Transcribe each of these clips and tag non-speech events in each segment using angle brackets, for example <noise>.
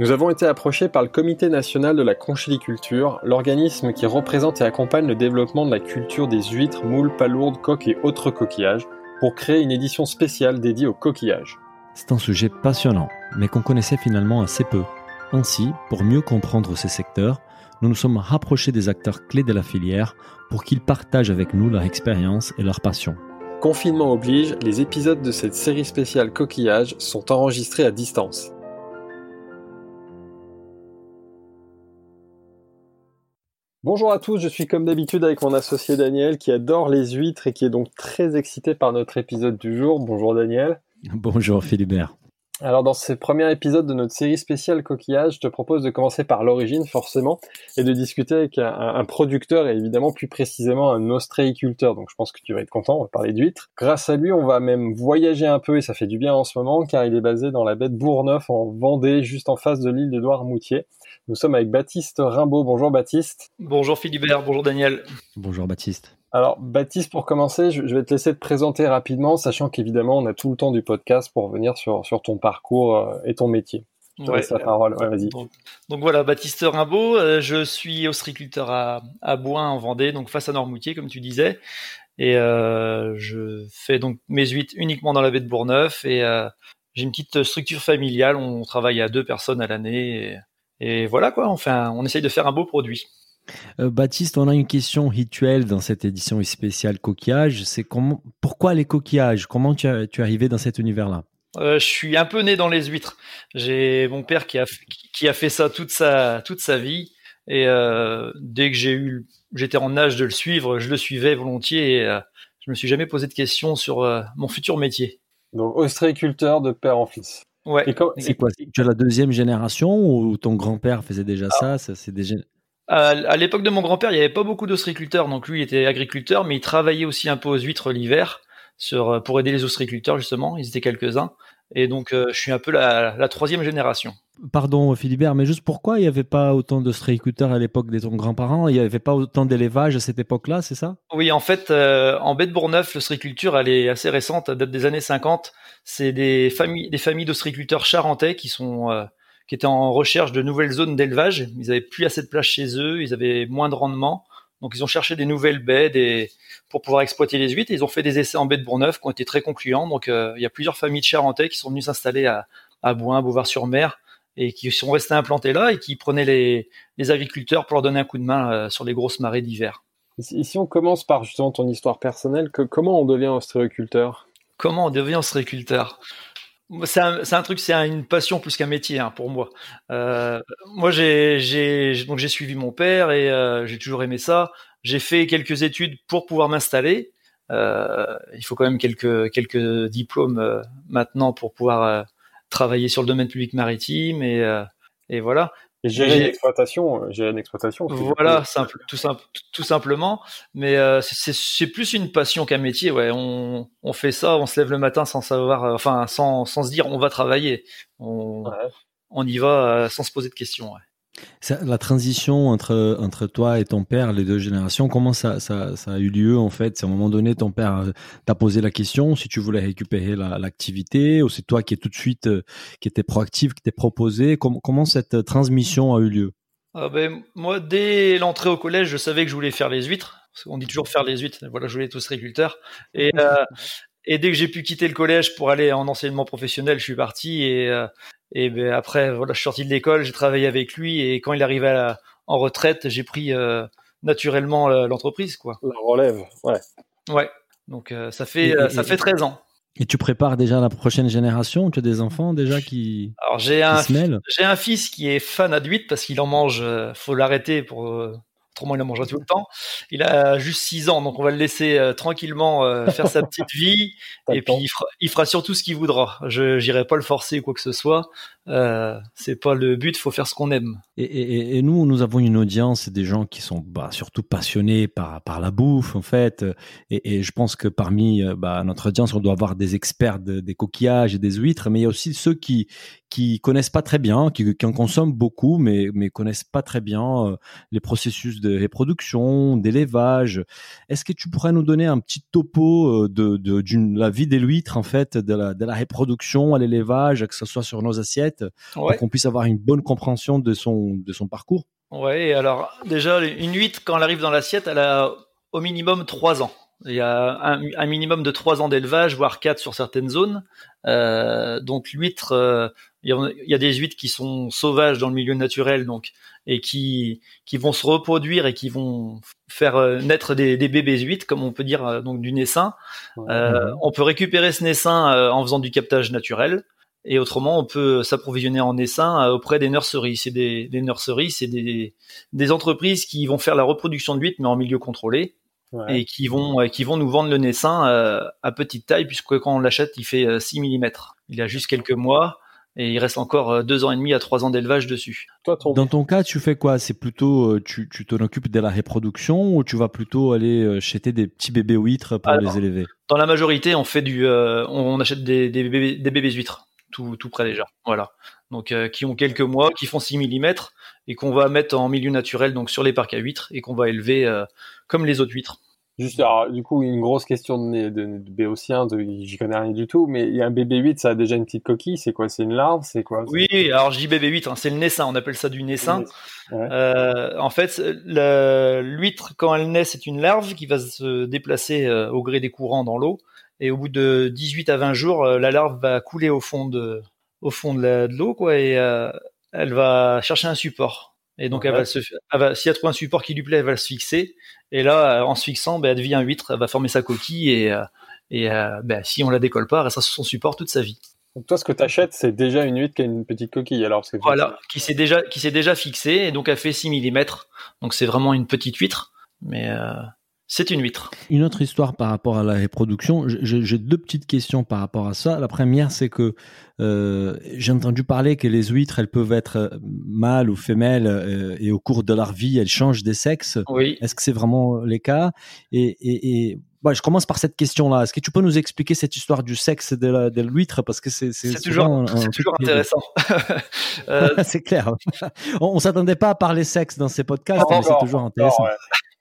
Nous avons été approchés par le Comité national de la conchiliculture, l'organisme qui représente et accompagne le développement de la culture des huîtres, moules, palourdes, coques et autres coquillages, pour créer une édition spéciale dédiée aux coquillages. C'est un sujet passionnant, mais qu'on connaissait finalement assez peu. Ainsi, pour mieux comprendre ces secteurs, nous nous sommes rapprochés des acteurs clés de la filière pour qu'ils partagent avec nous leur expérience et leur passion. Confinement oblige, les épisodes de cette série spéciale coquillages sont enregistrés à distance. Bonjour à tous, je suis comme d'habitude avec mon associé Daniel qui adore les huîtres et qui est donc très excité par notre épisode du jour. Bonjour Daniel. <laughs> Bonjour Philibert. Alors dans ce premier épisode de notre série spéciale coquillage, je te propose de commencer par l'origine forcément et de discuter avec un, producteur et évidemment plus précisément un ostréiculteur. Donc je pense que tu vas être content, on va parler d'huîtres. Grâce à lui, on va même voyager un peu et ça fait du bien en ce moment car il est basé dans la baie de Bourgneuf en Vendée, juste en face de l'île d'Édouard-Moutier. Nous sommes avec Baptiste Rimbaud. Bonjour Baptiste. Bonjour Philibert, bonjour Daniel. Bonjour Baptiste. Alors Baptiste, pour commencer, je vais te laisser te présenter rapidement, sachant qu'évidemment on a tout le temps du podcast pour revenir sur, sur ton parcours euh, et ton métier. Je ouais, la parole. vas-y. Donc, voilà, Baptiste Rimbaud, euh, je suis ostréiculteur à, à Boin en Vendée, donc face à Normoutier, comme tu disais. Et euh, je fais donc mes huit uniquement dans la baie de Bourneuf et j'ai une petite structure familiale. On travaille à deux personnes à l'année. Et voilà quoi, enfin, on essaye de faire un beau produit. Euh, Baptiste, on a une question rituelle dans cette édition spéciale coquillage. C'est comment, pourquoi les coquillages? Comment tu, es arrivé dans cet univers-là? Euh, Je suis un peu né dans les huîtres. J'ai mon père qui a, qui a fait ça toute sa, toute sa vie. Et euh, dès que j'ai eu, j'étais en âge de le suivre, je le suivais volontiers. Et euh, je me suis jamais posé de questions sur euh, mon futur métier. Donc ostréiculteur de père en fils. Ouais. C'est quoi? Tu as la deuxième génération ou ton grand-père faisait déjà ça, C'est déjà. À, l'époque de mon grand-père, il n'y avait pas beaucoup d'ostréiculteurs, donc lui il était agriculteur, mais il travaillait aussi un peu aux huîtres l'hiver sur pour aider les ostréiculteurs justement. Ils étaient quelques-uns, et donc euh, je suis un peu la, troisième génération. Pardon Philibert, mais juste pourquoi il n'y avait pas autant d'ostréiculteurs à l'époque de ton grand-parent Il n'y avait pas autant d'élevage à cette époque-là, c'est ça? Oui, en fait, euh, en baie de Bourneuf, l'ostréiculture elle est assez récente, elle date des années 50 c'est des familles, des familles charentais qui sont euh, qui étaient en recherche de nouvelles zones d'élevage. Ils avaient plus assez de place chez eux, ils avaient moins de rendement, donc ils ont cherché des nouvelles baies des, pour pouvoir exploiter les huîtres. Ils ont fait des essais en baie de Bourneuf qui ont été très concluants. Donc euh, il y a plusieurs familles de charentais qui sont venues s'installer à, à Boin, Beauvoir-sur-Mer, et qui sont restés implantés là et qui prenaient les, les agriculteurs pour leur donner un coup de main euh, sur les grosses marées d'hiver. Si on commence par justement ton histoire personnelle, que, comment on devient ostréiculteur Comment on devient ostréiculteur c'est un, truc, c'est une passion plus qu'un métier hein, pour moi. Euh, moi, j'ai donc j'ai suivi mon père et euh, j'ai toujours aimé ça. J'ai fait quelques études pour pouvoir m'installer. Euh, il faut quand même quelques quelques diplômes maintenant pour pouvoir travailler sur le domaine public maritime et voilà. Et gérer une exploitation, euh, gérer une exploitation. Voilà, simple, tout, simple, tout simplement. Mais euh, c'est plus une passion qu'un métier. Ouais, on, on fait ça, on se lève le matin sans savoir, euh, enfin, sans, sans se dire on va travailler. On, on y va sans se poser de questions. Ouais la transition entre, entre toi et ton père, les deux générations, comment ça, ça, ça a eu lieu en fait? C'est à un moment donné, ton père t'a posé la question si tu voulais récupérer l'activité ou c'est toi qui est tout de suite, qui était proactif, qui t'es proposé? Comment, comment cette transmission a eu lieu? Ah ben, Moi, dès l'entrée au collège, je savais que je voulais faire les huîtres. On dit toujours faire les huîtres. Voilà, je voulais être ostréiculteur. Et, euh, <laughs> et dès que j'ai pu quitter le collège pour aller en enseignement professionnel, je suis parti et et ben après, voilà, je suis sorti de l'école, j'ai travaillé avec lui, et quand il arrivait en retraite, j'ai pris euh, naturellement euh, l'entreprise, quoi. La relève, ouais. Ouais. Donc euh, ça fait ça fait 13 ans. Et tu prépares déjà la prochaine génération Tu as des enfants déjà qui Alors j'ai un j'ai un fils qui est fan adulte parce qu'il en mange. faut l'arrêter pour Autrement, il en mangera tout le temps. Il a juste 6 ans, donc on va le laisser euh, tranquillement euh, faire sa petite <laughs> vie. et puis, il fera, surtout ce qu'il voudra. Je n'irai pas le forcer ou quoi que ce soit. Euh, c'est pas le but, il faut faire ce qu'on aime. Et, nous, nous avons une audience, des gens qui sont bah, surtout passionnés par, par la bouffe, en fait. Et, je pense que parmi bah, notre audience, on doit avoir des experts des coquillages et des huîtres, mais il y a aussi ceux qui, qui connaissent pas très bien, qui, qui en consomment beaucoup, mais mais connaissent pas très bien les processus de reproduction, d'élevage. Est-ce que tu pourrais nous donner un petit topo de de la vie des huîtres en fait, de la de la reproduction à l'élevage, que ce soit sur nos assiettes, pour qu'on puisse avoir une bonne compréhension de son de son parcours? Ouais, alors déjà une huître quand elle arrive dans l'assiette, elle a au minimum trois ans. Il y a un, minimum de trois ans d'élevage, voire quatre sur certaines zones. Euh, donc l'huître, euh, il, y a, des huîtres qui sont sauvages dans le milieu naturel, donc et qui qui vont se reproduire et qui vont faire euh, naître des, des bébés huîtres, comme on peut dire euh, donc du naissin. Euh, on peut récupérer ce naissin en faisant du captage naturel. Et autrement, on peut s'approvisionner en naissin auprès des nurseries. C'est des, des nurseries, c'est des, des entreprises qui vont faire la reproduction de huîtres, mais en milieu contrôlé et qui vont qui vont nous vendre le naissin euh, à petite taille puisque quand on l'achète il fait 6 euh, mm. Il a juste quelques mois et il reste encore 2 euh, ans et demi à 3 ans d'élevage dessus. Dans ton cas, tu fais quoi? C'est plutôt tu tu t'en occupes de la reproduction ou tu vas plutôt aller jeter des petits bébés huîtres pour les élever? Dans la majorité, on fait du on achète des, des bébés des bébés huîtres tout tout près déjà. Voilà. Donc qui ont quelques mois, qui font 6 mm et qu'on va mettre en milieu naturel donc sur les parcs à huîtres et qu'on va élever comme les autres huîtres. Juste, alors, du coup, une grosse question de, de, de béotien, j'y connais rien du tout, mais il y a un bébé 8, ça a déjà une petite coquille, c'est quoi? C'est une larve? C'est quoi? Oui, alors je dis bébé 8, hein, c'est le naissin, on appelle ça du naissin. Euh, en fait, l'huître, quand elle naît, c'est une larve qui va se déplacer euh, au gré des courants dans l'eau, et au bout de 18 à 20 jours, euh, la larve va couler au fond de, au fond de l'eau, quoi, et euh, elle va chercher un support. Et donc, elle va se, elle va, si elle trouve un support qui lui plaît, elle va se fixer. Et là, en se fixant, ben, elle devient huître, elle va former sa coquille et, euh, et euh, ben, si on la décolle pas, elle restera sur son support toute sa vie. Donc toi, ce que tu achètes, c'est déjà une huître qui a une petite coquille. Alors c'est voilà, qui s'est déjà qui s'est déjà fixée et donc elle fait 6 mm. Donc c'est vraiment une petite huître, mais euh, c'est une huître. Une autre histoire par rapport à la reproduction. J'ai deux petites questions par rapport à ça. La première, c'est que euh, j'ai entendu parler que les huîtres, elles peuvent être euh, mâles ou femelles euh, et au cours de leur vie, elles changent des sexes. Oui. Est-ce que c'est vraiment les cas? Et, et, et je commence par cette question-là. Est-ce que tu peux nous expliquer cette histoire du sexe de l'huître? Parce que c'est toujours, toujours intéressant. euh... <laughs> c'est clair. <laughs> On, on s'attendait pas à parler sexe dans ces podcasts, mais c'est toujours intéressant.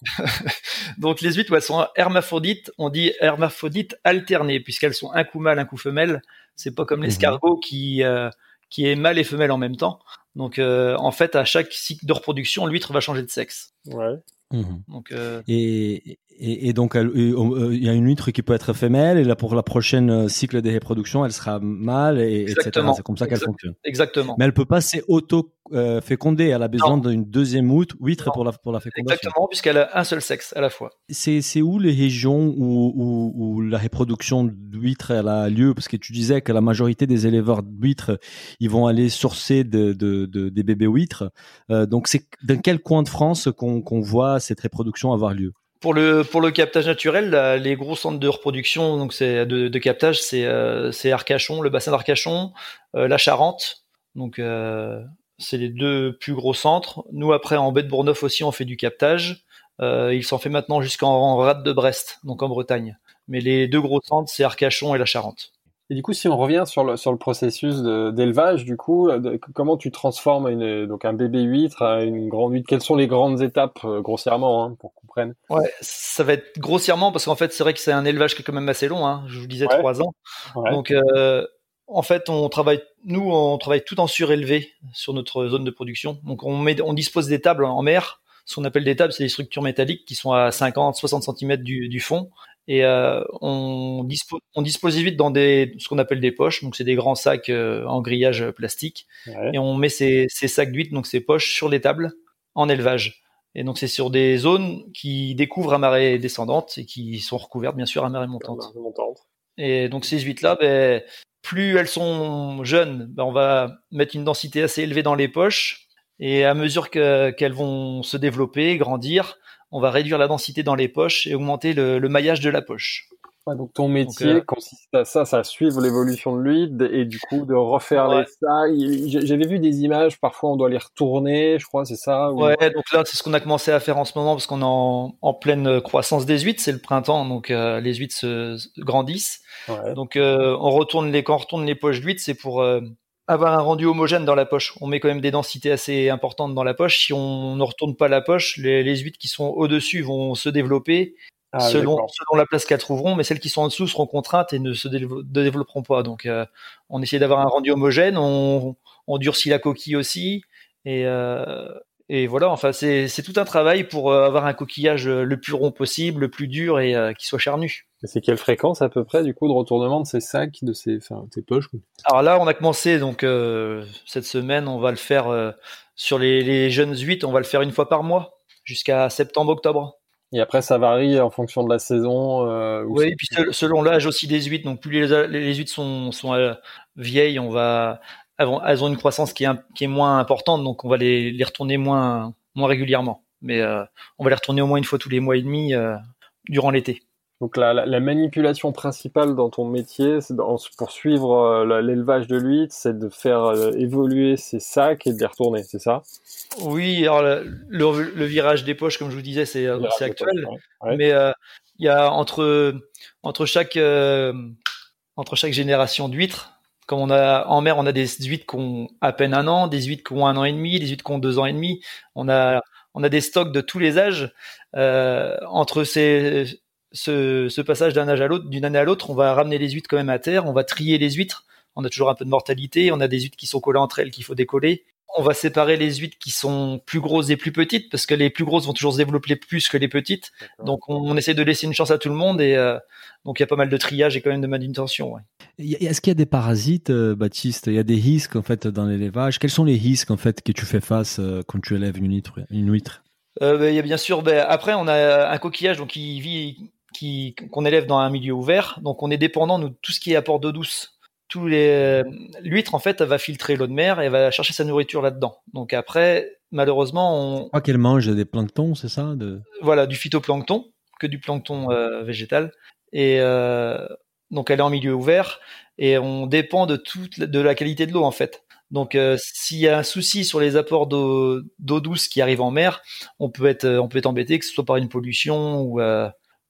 <laughs> Donc les huîtres, elles sont hermaphrodites. On dit hermaphrodites alternées puisqu'elles sont un coup mâle, un coup femelle. C'est pas comme mhm. l'escargot qui euh, qui est mâle et femelle en même temps. Donc euh, en fait, à chaque cycle de reproduction, l'huître va changer de sexe. Ouais. Mhm. Donc, euh... et, et, et, donc il y a une huître qui peut être femelle et là pour la prochaine euh, cycle de reproduction, elle sera mâle et etc. C'est comme ça qu'elle fonctionne. Exactement. Mais elle peut pas s'auto euh. Elle a besoin d'une deuxième huître pour la pour la fécondation. Exactement, puisqu'elle a un seul sexe à la fois. C'est où les régions où, où, où la reproduction d'huîtres a lieu? Parce que tu disais que la majorité des éleveurs d'huîtres ils vont aller sourcer de, de, de des bébés huîtres. Euh, donc c'est dans quel coin de France qu'on qu'on voit cette reproduction avoir lieu? Pour le pour le captage naturel, les gros centres de reproduction, donc c'est de, de, captage, c'est euh, c'est Arcachon, le bassin d'Arcachon, euh, la Charente. Donc euh, c'est les deux plus gros centres. Nous après en baie de Bourneuf aussi, on fait du captage. il s'en fait maintenant jusqu'en rade de Brest, donc en Bretagne. Mais les deux gros centres, c'est Arcachon et la Charente. Et du coup, si on revient sur le, sur le processus d'élevage, du coup, comment tu transformes une, donc un bébé huître à une grande huître? Quelles sont les grandes étapes, euh, grossièrement, hein, pour qu'on prenne Ouais, ça va être grossièrement, parce qu'en fait, c'est vrai que c'est un élevage qui est quand même assez long, hein, je vous disais trois ans. Donc, euh, en fait, on travaille, nous, on travaille tout en surélevé sur notre zone de production. Donc, on, met, on dispose des tables en mer. Ce qu'on appelle des tables, c'est des structures métalliques qui sont à 50, 60 cm du, du fond et euh, on, dispose on dispose vite dans des ce qu'on appelle des poches. Donc c'est des grands sacs euh, en grillage plastique. Et on met ces, ces sacs d'huîtres donc ces poches sur les tables en élevage. Et donc c'est sur des zones qui découvrent à marée descendante et qui sont recouvertes bien sûr à marée montante, et donc ces huîtres là ben, plus elles sont jeunes ben, on va mettre une densité assez élevée dans les poches. Et à mesure qu'elles vont se développer grandir on va réduire la densité dans les poches et augmenter le, maillage de la poche. donc ton métier euh, consiste à ça, ça suivre l'évolution de l'huile et du coup de refaire les sacs. J'avais vu des images, parfois on doit les retourner, je crois, c'est ça. Ouais, donc là c'est ce qu'on a commencé à faire en ce moment parce qu'on est en, pleine croissance des huîtres, c'est le printemps, donc euh, les huîtres se, grandissent. Donc euh, on retourne les quand on retourne les poches d'huîtres, c'est pour avoir un rendu homogène dans la poche. On met quand même des densités assez importantes dans la poche. Si on ne retourne pas la poche, les, les huîtres qui sont au-dessus vont se développer ah, selon, selon la place qu'elles trouveront, mais celles qui sont en dessous seront contraintes et ne se développeront pas. Donc, euh, on essaie d'avoir un rendu homogène, on, on, durcit la coquille aussi, et, euh, et voilà. Enfin, c'est tout un travail pour euh, avoir un coquillage le plus rond possible, le plus dur et qui soit charnu. C'est quelle fréquence à peu près du coup de retournement de ces sacs, de ces, enfin, ces poches Alors là, on a commencé donc cette semaine, on va le faire sur les, les jeunes huit, on va le faire une fois par mois jusqu'à septembre-octobre. Et après, ça varie en fonction de la saison. Euh, oui, et puis selon l'âge aussi des huîtres. Donc, plus les, les huîtres sont, sont euh, vieilles, on va, elles ont une croissance qui est, qui est moins importante, donc on va les, les retourner moins, moins régulièrement. Mais euh, on va les retourner au moins une fois tous les mois et demi euh, durant l'été. Donc la, la, manipulation principale dans ton métier, pour suivre euh, l'élevage de l'huître, c'est de faire euh, évoluer ces sacs et de les retourner, c'est ça? Oui, alors le, le, virage des poches, comme je vous disais, c'est euh, actuel, mais il y a entre entre chaque entre chaque génération d'huîtres, comme on a en mer, on a des huîtres qui ont à peine un an, des huîtres qui ont un an et demi, des huîtres qui ont deux ans et demi. On a on a des stocks de tous les âges. entre ces ce, passage d'un âge à l'autre, d'une année à l'autre, on va ramener les huîtres quand même à terre, on va trier les huîtres. On a toujours un peu de mortalité, on a des huîtres qui sont collées entre elles qu'il faut décoller. On va séparer les huîtres qui sont plus grosses et plus petites parce que les plus grosses vont toujours se développer plus que les petites. Donc on, essaie de laisser une chance à tout le monde et euh, donc il y a pas mal de triage et quand même de manutention. Ouais. Est-ce qu'il y a des parasites, euh, Baptiste? Il y a des risques en fait dans l'élevage. Quels sont les risques en fait que tu fais face euh, quand tu élèves une huître, une huître? Ben, il y a bien sûr. Ben, après, on a un coquillage donc qui vit qu'on élève dans un milieu ouvert. Donc on est dépendant de tout ce qui est apport d'eau douce. Tous les l'huître en fait elle va filtrer l'eau de mer et elle va chercher sa nourriture là-dedans. Donc après malheureusement on je crois qu'elle mange des planctons, c'est ça de... Voilà, du phytoplancton, que du plancton euh, végétal et euh, donc elle est en milieu ouvert et on dépend de toute de la qualité de l'eau en fait. Donc euh, s'il y a un souci sur les apports d'eau douce qui arrivent en mer, on peut être on peut être embêté que ce soit par une pollution ou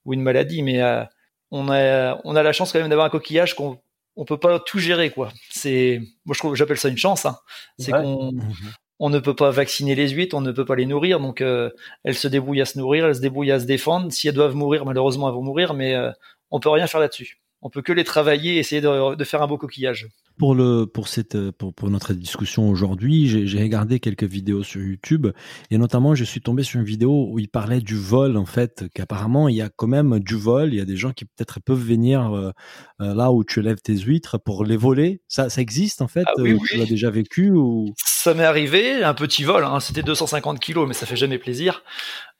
ou une maladie, mais euh, on a on a la chance quand même d'avoir un coquillage qu'on on peut pas tout gérer quoi. C'est moi je trouve j'appelle ça une chance. Hein. C'est qu'on mhm. on ne peut pas vacciner les huîtres, on ne peut pas les nourrir, donc euh, elles se débrouillent à se nourrir, elles se débrouillent à se défendre. Si elles doivent mourir, malheureusement elles vont mourir, mais euh, on peut rien faire là-dessus. On peut que les travailler, essayer de, de faire un beau coquillage pour le pour cette pour, pour notre discussion aujourd'hui, j'ai regardé quelques vidéos sur YouTube et notamment je suis tombé sur une vidéo où il parlait du vol en fait qu'apparemment il y a quand même du vol, il y a des gens qui peut-être peuvent venir euh, euh, là où tu élèves tes huîtres pour les voler. Ça ça existe en fait ah oui, euh, Tu l'as déjà vécu ou? Ça m'est arrivé un petit vol, hein, c'était 250 kilos mais ça fait jamais plaisir.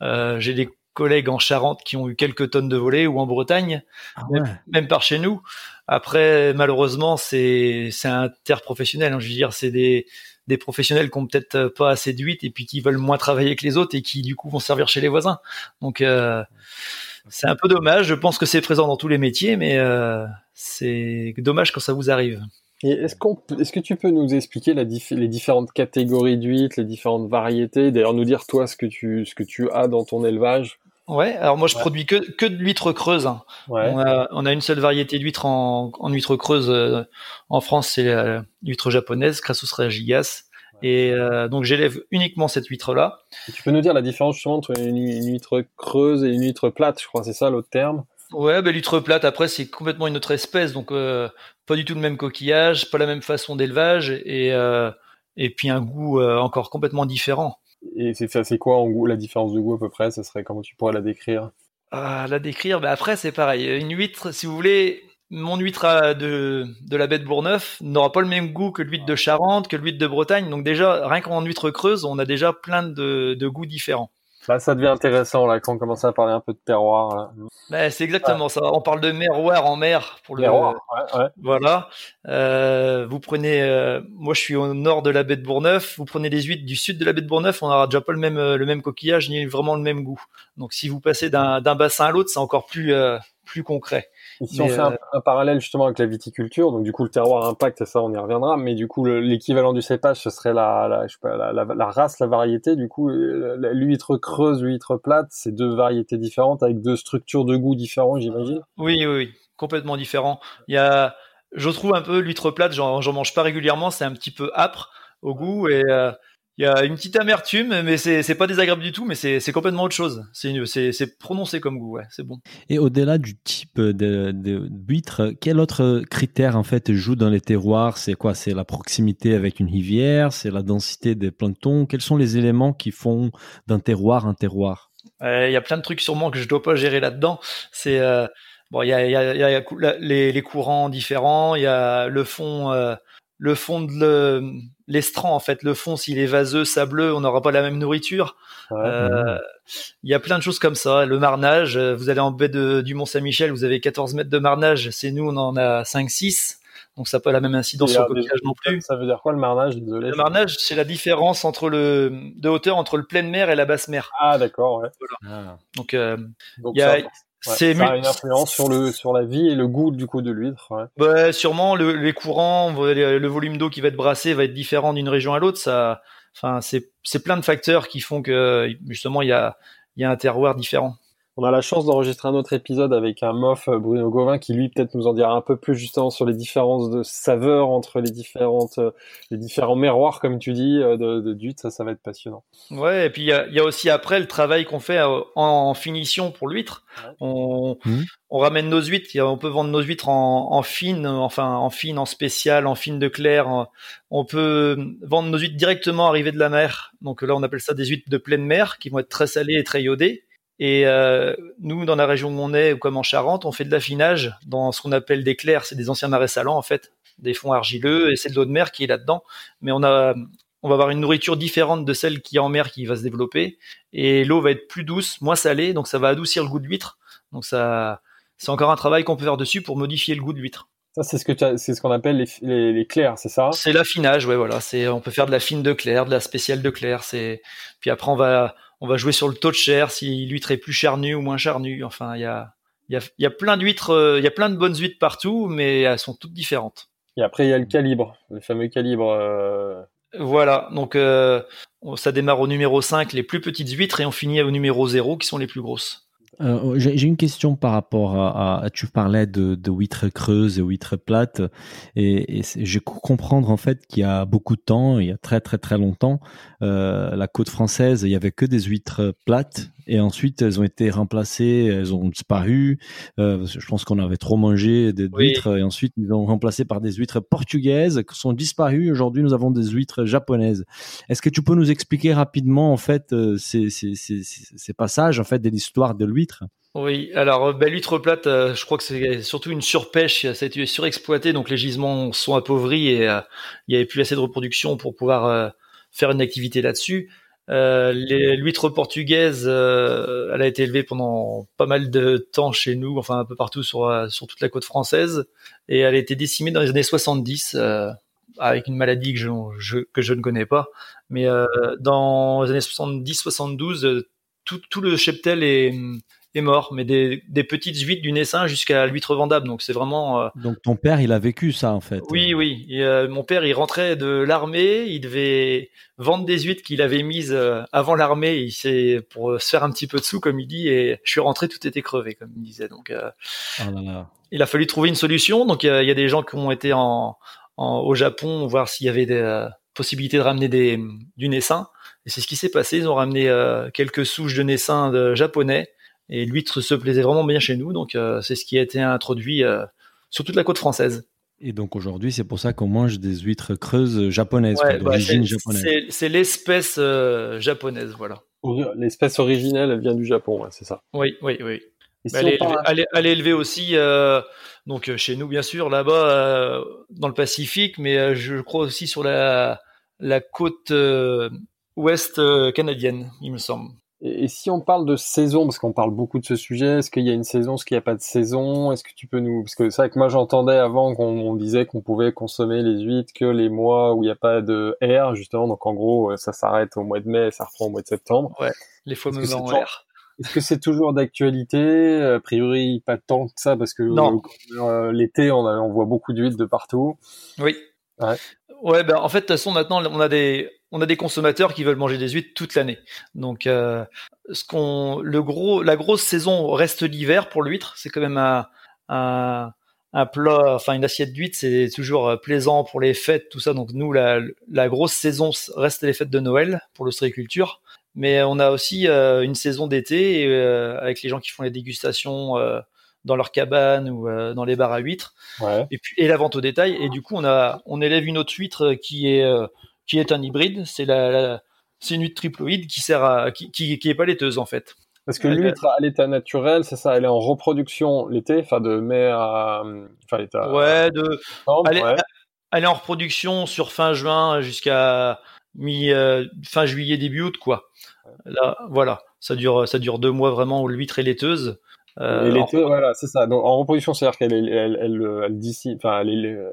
j'ai des collègues en Charente qui ont eu quelques tonnes de volets ou en Bretagne, ah même, par chez nous. Après, malheureusement, c'est c'est interprofessionnel. Hein. Je veux dire, c'est des des professionnels qui ont peut-être pas assez d'huîtres et puis qui veulent moins travailler que les autres et qui du coup vont servir chez les voisins. Donc euh, c'est un peu dommage. Je pense que c'est présent dans tous les métiers, mais euh, c'est dommage quand ça vous arrive. est-ce qu'on, est-ce que tu peux nous expliquer la les différentes catégories d'huîtres, les différentes variétés, d'ailleurs nous dire toi ce que tu, ce que tu as dans ton élevage Ouais, alors moi je produis que, que de l'huître creuse. Hein. Ouais. On, a, on, a, une seule variété d'huître en, en huître creuse euh, en France, c'est l'huître japonaise, Crassus regigas. Et euh, donc j'élève uniquement cette huître-là. Tu peux nous dire la différence justement entre une, huître creuse et une huître plate, je crois, c'est ça l'autre terme? Ouais, ben l'huître plate, après, c'est complètement une autre espèce, donc euh, pas du tout le même coquillage, pas la même façon d'élevage, et, euh, et puis un goût encore complètement différent. Et c'est ça, c'est quoi en goût, la différence de goût à peu près? Ça serait comment tu pourrais la décrire? Ah, La décrire, bah après c'est pareil. Une huître, si vous voulez, mon huître de, de la baie de Bourgneuf n'aura pas le même goût que l'huître de Charente, que l'huître de Bretagne. Donc déjà, rien qu'en huître creuse, on a déjà plein de, de goûts différents. Là, ça devient intéressant là quand on commence à parler un peu de terroir. Ben, c'est exactement ça. On parle de merroir en mer pour le. Merroir, ouais, Voilà. Euh, vous prenez, euh, moi je suis au nord de la baie de Bourgneuf. Vous prenez les huîtres du sud de la baie de Bourgneuf, on n'aura déjà pas le même le même coquillage ni vraiment le même goût. Donc si vous passez d'un bassin à l'autre, c'est encore plus euh, plus concret. Si on fait euh, un, parallèle justement avec la viticulture, donc du coup le terroir impact, ça on y reviendra, mais du coup l'équivalent du cépage, ce serait la, la, je sais pas, la, la, race, la variété. Du coup, l'huître creuse, l'huître plate, c'est deux variétés différentes avec deux structures de goût différents, j'imagine. Oui, oui, oui, complètement différents. Il y a je trouve un peu l'huître plate, j'en mange pas régulièrement, c'est un petit peu âpre au goût et il y a une petite amertume, mais c'est pas désagréable du tout, mais c'est complètement autre chose. C'est prononcé comme goût, ouais, c'est bon. Et au-delà du type de d'huître, quel autre critère en fait joue dans les terroirs? C'est quoi? C'est la proximité avec une rivière, c'est la densité des planctons? Quels sont les éléments qui font d'un terroir un terroir? Il y a plein de trucs sûrement que je dois pas gérer là-dedans. C'est euh, bon, il y a, y, a, y a les, les courants différents, il y a le fond. Euh, le fond de l'estran en fait. Le fond s'il est vaseux sableux on n'aura pas la même nourriture. Euh, il y a plein de choses comme ça. Le marnage euh, vous allez en baie de, du Mont Saint-Michel vous avez 14 mètres de marnage. C'est nous on en a 5 6 donc ça n'a pas la même incidence sur le coquillage non plus. ça veut dire quoi le marnage? Le marnage c'est la différence entre le de hauteur entre le pleine mer et la basse mer. Ah d'accord ouais. Ah. donc euh, il y a c'est ça a une influence sur le sur la vie et le goût du coup de l'huître. Ouais. Bah, sûrement le, les courants, le volume d'eau qui va être brassé va être différent d'une région à l'autre. Ça, enfin c'est c'est plein de facteurs qui font que justement il y a il y a un terroir différent on a la chance d'enregistrer un autre épisode avec un mof euh, Bruno Gauvin qui lui peut-être nous en dira un peu plus justement sur les différences de saveurs entre les différentes euh, les différents miroirs comme tu dis euh, de, de ça ça va être passionnant. Ouais et puis il y a, y a, aussi après le travail qu'on fait en, finition pour l'huître. On, mmh. on ramène nos huîtres, on peut vendre nos huîtres en, en fine, enfin en fine, en spécial, en fine de clair. On peut vendre nos huîtres directement arrivées de la mer. Donc là on appelle ça des huîtres de pleine mer qui vont être très salées et très iodées. Et euh, nous, dans la région où on est, comme en Charente, on fait de l'affinage dans ce qu'on appelle des clairs. C'est des anciens marais salants, en fait, des fonds argileux, et c'est de l'eau de mer qui est là-dedans. Mais on a, on va avoir une nourriture différente de celle qui est en mer qui va se développer, et l'eau va être plus douce, moins salée, donc ça va adoucir le goût de l'huître. Donc ça, c'est encore un travail qu'on peut faire dessus pour modifier le goût de l'huître. Ça, c'est ce que c'est ce qu'on appelle les, les, les clairs, c'est ça? C'est l'affinage, ouais, voilà. C'est, on peut faire de la fine de clair, de la spéciale de clair. C'est, puis après on va, on va jouer sur le taux de chair, si l'huître est plus charnue ou moins charnue. Enfin, il y a, y, a, y a plein d'huîtres, euh, il y a plein de bonnes huîtres partout, mais elles sont toutes différentes. Et après, il y a le calibre, le fameux calibre. Euh... Voilà, donc euh, ça démarre au numéro 5, les plus petites huîtres, et on finit au numéro 0, qui sont les plus grosses. Euh, J'ai une question par rapport à, à tu parlais de, de huîtres creuses et huîtres plates et, et je comprendre en fait qu'il y a beaucoup de temps, il y a très très très longtemps, euh, la côte française, il y avait que des huîtres plates et ensuite elles ont été remplacées, elles ont disparu. Euh, je pense qu'on avait trop mangé des huîtres et ensuite ils ont remplacé par des huîtres portugaises qui sont disparues. Aujourd'hui, nous avons des huîtres japonaises. Est-ce que tu peux nous expliquer rapidement en fait euh, ces, ces, ces, ces passages en fait de l'histoire de l'huître? Oui, alors ben, l'huître plate, euh, je crois que c'est surtout une surpêche, ça a été surexploité, donc les gisements sont appauvris et il n'y avait plus assez de reproduction pour pouvoir faire une activité là-dessus. Euh, l'huître portugaise, euh, elle a été élevée pendant pas mal de temps chez nous, enfin un peu partout sur, euh, toute la côte française, et elle a été décimée dans les années 70 euh, avec une maladie que je, ne connais pas. Mais euh, dans les années 70-72, tout, tout le cheptel est, est mort, mais des, des petites huîtres du naissin jusqu'à l'huître vendable. Donc c'est vraiment. Euh, Donc ton père, il a vécu ça en fait. Oui, oui. Euh, mon père, il rentrait de l'armée, il devait vendre des huîtres qu'il avait mises euh, avant l'armée. Il s'est pour se faire un petit peu de sous, comme il dit. Et je suis rentré, tout était crevé, comme il disait. Donc oh il a fallu trouver une solution. Donc il y, a des gens qui ont été en, au Japon voir s'il y avait des possibilités de ramener des du naissin. Et c'est ce qui s'est passé. Ils ont ramené quelques souches de naissin de japonais et l'huître se plaisait vraiment bien chez nous, donc euh, c'est ce qui a été introduit euh, sur toute la côte française. Et donc aujourd'hui, c'est pour ça qu'on mange des huîtres creuses japonaises, ouais, bah, d'origine japonaise. C'est l'espèce euh, japonaise, voilà. L'espèce originelle, elle vient du Japon, c'est ça. Oui, oui, oui. elle, est, élevée aussi, donc chez nous bien sûr, là-bas dans le Pacifique, mais je crois aussi sur la, la côte ouest canadienne, il me semble. Et, si on parle de saison, parce qu'on parle beaucoup de ce sujet, est-ce qu'il y a une saison, est-ce qu'il n'y a pas de saison? Est-ce que tu peux nous... Parce que c'est vrai que moi j'entendais avant qu'on disait qu'on pouvait consommer les huîtres que les mois où il n'y a pas de air, justement. Donc en gros, ça s'arrête au mois de mai ça reprend au mois de septembre. Ouais, les fameux en air. Est-ce que c'est toujours d'actualité? A priori, pas tant que ça, parce que euh, l'été, on, on voit beaucoup d'huîtres de partout. Oui. Ouais. Ouais, ben en fait, de toute façon, maintenant, on a des, on a des consommateurs qui veulent manger des huîtres toute l'année. Donc, euh, ce qu'on, le gros, la grosse saison reste l'hiver pour l'huître. C'est quand même un, un, un plat, enfin une assiette d'huîtres, c'est toujours plaisant pour les fêtes, tout ça. Donc nous, la, la grosse saison reste les fêtes de Noël pour l'ostréiculture. Mais on a aussi une saison d'été avec les gens qui font les dégustations dans leur cabane ou dans les bars à huîtres. Et puis et la vente au détail. Et du coup, on a on élève une autre huître qui est qui est un hybride. C'est la, c'est une huître triploïde qui sert à qui, qui, qui est pas laiteuse en fait. Parce que l'huître à l'état naturel, c'est ça, elle est en reproduction l'été, enfin de mai à, enfin l'état. Ouais, de. elle, Est, elle, est, en reproduction sur fin juin jusqu'à mi euh, fin juillet début août quoi. Là, voilà, ça dure ça dure deux mois vraiment où l'huître est laiteuse. Euh, laiteuse, voilà, c'est ça. Donc en reproduction, c'est-à-dire qu'elle elle, elle, elle, elle d'ici, enfin,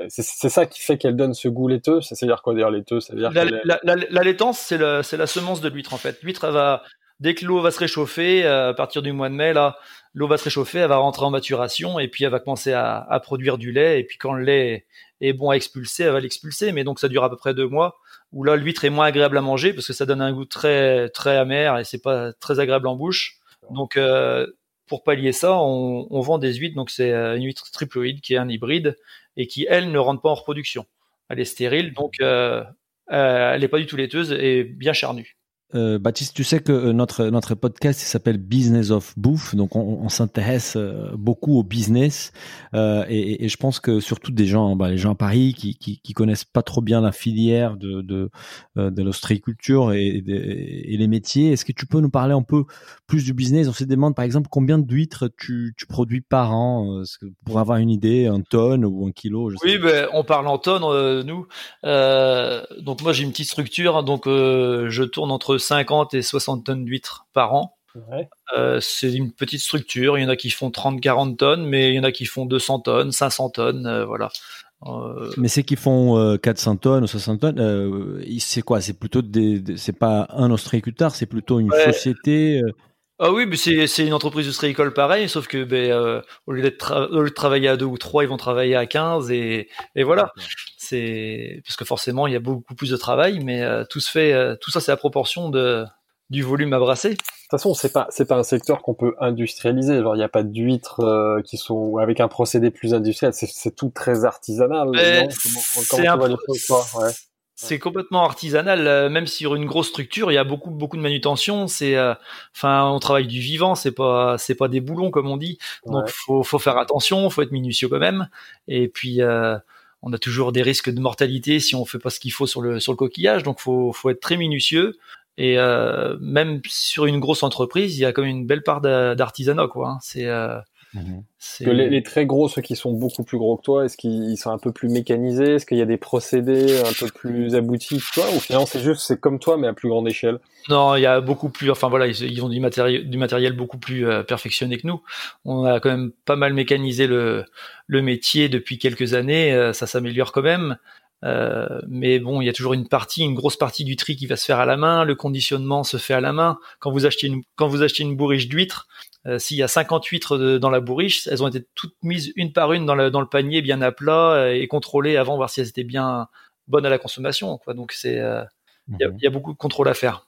c'est ça qui fait qu'elle donne ce goût laiteux. C'est-à-dire quoi dire laiteux? C'est-à-dire la, la, la, la, laitance, c'est la, la semence de l'huître en fait. L'huître, elle va Dès que l'eau va se réchauffer, euh, à partir du mois de mai, là, l'eau va se réchauffer, elle va rentrer en maturation et puis elle va commencer à, à, produire du lait. Et puis quand le lait est bon à expulser, elle va l'expulser. Mais donc ça dure à peu près deux mois. Où là, l'huître est moins agréable à manger parce que ça donne un goût très très amer et c'est pas très agréable en bouche. Donc euh, pour pallier ça, on, vend des huîtres. Donc c'est euh, une huître triploïde qui est un hybride et qui elle ne rentre pas en reproduction. Elle est stérile, donc euh, elle n'est pas du tout laiteuse et bien charnue. Euh, Baptiste, tu sais que euh, notre notre podcast s'appelle Business of Bouffe, donc on, on s'intéresse euh, beaucoup au business euh, et, et, je pense que surtout des gens, bah, les gens à Paris qui, qui, qui connaissent pas trop bien la filière de de, de l'ostréiculture et, et, et, les métiers. Est-ce que tu peux nous parler un peu plus du business? On se demande par exemple combien d'huîtres tu, tu produis par an pour avoir une idée, un tonne ou un kilo. Je oui, ben, on parle en tonnes nous. donc moi j'ai une petite structure, donc je tourne entre 50 et 60 tonnes d'huîtres par an. Euh, c'est une petite structure. Il y en a qui font 30-40 tonnes, mais il y en a qui font 200 tonnes, 500 tonnes, euh, voilà. Euh, mais c'est qui font 400 tonnes ou 60 tonnes, c'est quoi? C'est plutôt des, c'est pas un ostréiculteur, c'est plutôt une société. Ah oui, mais c'est une entreprise ostréicole pareil, sauf que ben, au lieu d'être de travailler à deux ou trois, ils vont travailler à 15 et, et voilà. C'est parce que forcément il y a beaucoup plus de travail, mais euh, tout se fait, euh, tout ça c'est à proportion de du volume à brasser. De toute façon, c'est pas c'est pas un secteur qu'on peut industrialiser. Genre, il n'y a pas d'huîtres euh, qui sont avec un procédé plus industriel. C'est tout très artisanal. C'est complètement artisanal, même sur une grosse structure, il y a beaucoup beaucoup de manutention. C'est, enfin, on travaille du vivant, c'est pas c'est pas des boulons comme on dit. Donc faut faut faire attention, faut être minutieux quand même. Et puis on a toujours des risques de mortalité si on fait pas ce qu'il faut sur le sur le coquillage. Donc faut faut être très minutieux. Et euh, même sur une grosse entreprise, il y a même une belle part d'artisanat, quoi. Hein. C'est euh, Mhm. Que les, très gros, ceux qui sont beaucoup plus gros que toi, est-ce qu'ils sont un peu plus mécanisés? Est-ce qu'il y a des procédés un peu plus <laughs> aboutis que toi? Ou finalement c'est juste c'est comme toi mais à plus grande échelle? Non, il y a beaucoup plus. Enfin voilà, ils, ont du matériel, du matériel beaucoup plus euh, perfectionné que nous. On a quand même pas mal mécanisé le, le métier depuis quelques années. Euh, ça s'améliore quand même. Euh, mais bon, il y a toujours une partie, une grosse partie du tri qui va se faire à la main. Le conditionnement se fait à la main. Quand vous achetez une, quand vous achetez une bourriche d'huîtres, euh, s'il y a 50 huîtres dans la bourriche, elles ont été toutes mises une par une dans le, dans le panier, bien à plat euh, et contrôlées avant, voir si elles étaient bien bonnes à la consommation. Quoi. Donc c'est, euh, il y, y, a beaucoup de contrôle à faire.